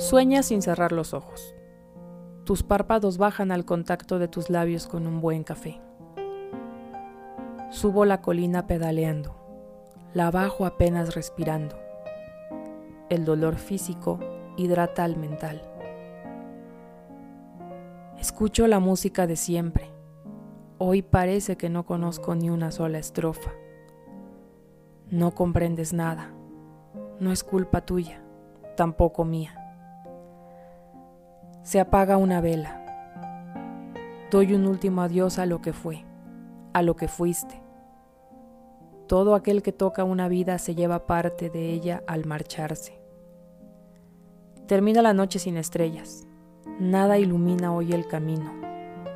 Sueñas sin cerrar los ojos. Tus párpados bajan al contacto de tus labios con un buen café. Subo la colina pedaleando, la bajo apenas respirando. El dolor físico hidrata al mental. Escucho la música de siempre. Hoy parece que no conozco ni una sola estrofa. No comprendes nada. No es culpa tuya, tampoco mía. Se apaga una vela. Doy un último adiós a lo que fue, a lo que fuiste. Todo aquel que toca una vida se lleva parte de ella al marcharse. Termina la noche sin estrellas. Nada ilumina hoy el camino.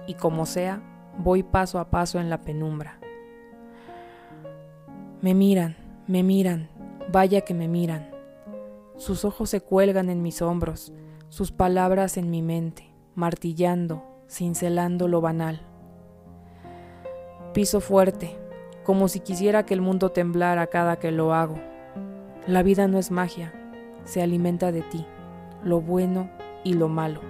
Y como sea, voy paso a paso en la penumbra. Me miran, me miran, vaya que me miran. Sus ojos se cuelgan en mis hombros, sus palabras en mi mente, martillando, cincelando lo banal. Piso fuerte, como si quisiera que el mundo temblara cada que lo hago. La vida no es magia, se alimenta de ti, lo bueno y lo malo.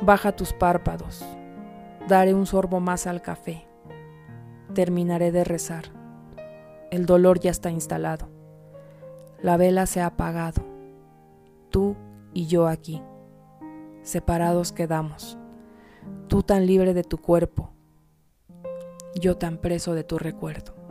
Baja tus párpados, daré un sorbo más al café, terminaré de rezar. El dolor ya está instalado, la vela se ha apagado y yo aquí. Separados quedamos, tú tan libre de tu cuerpo, yo tan preso de tu recuerdo.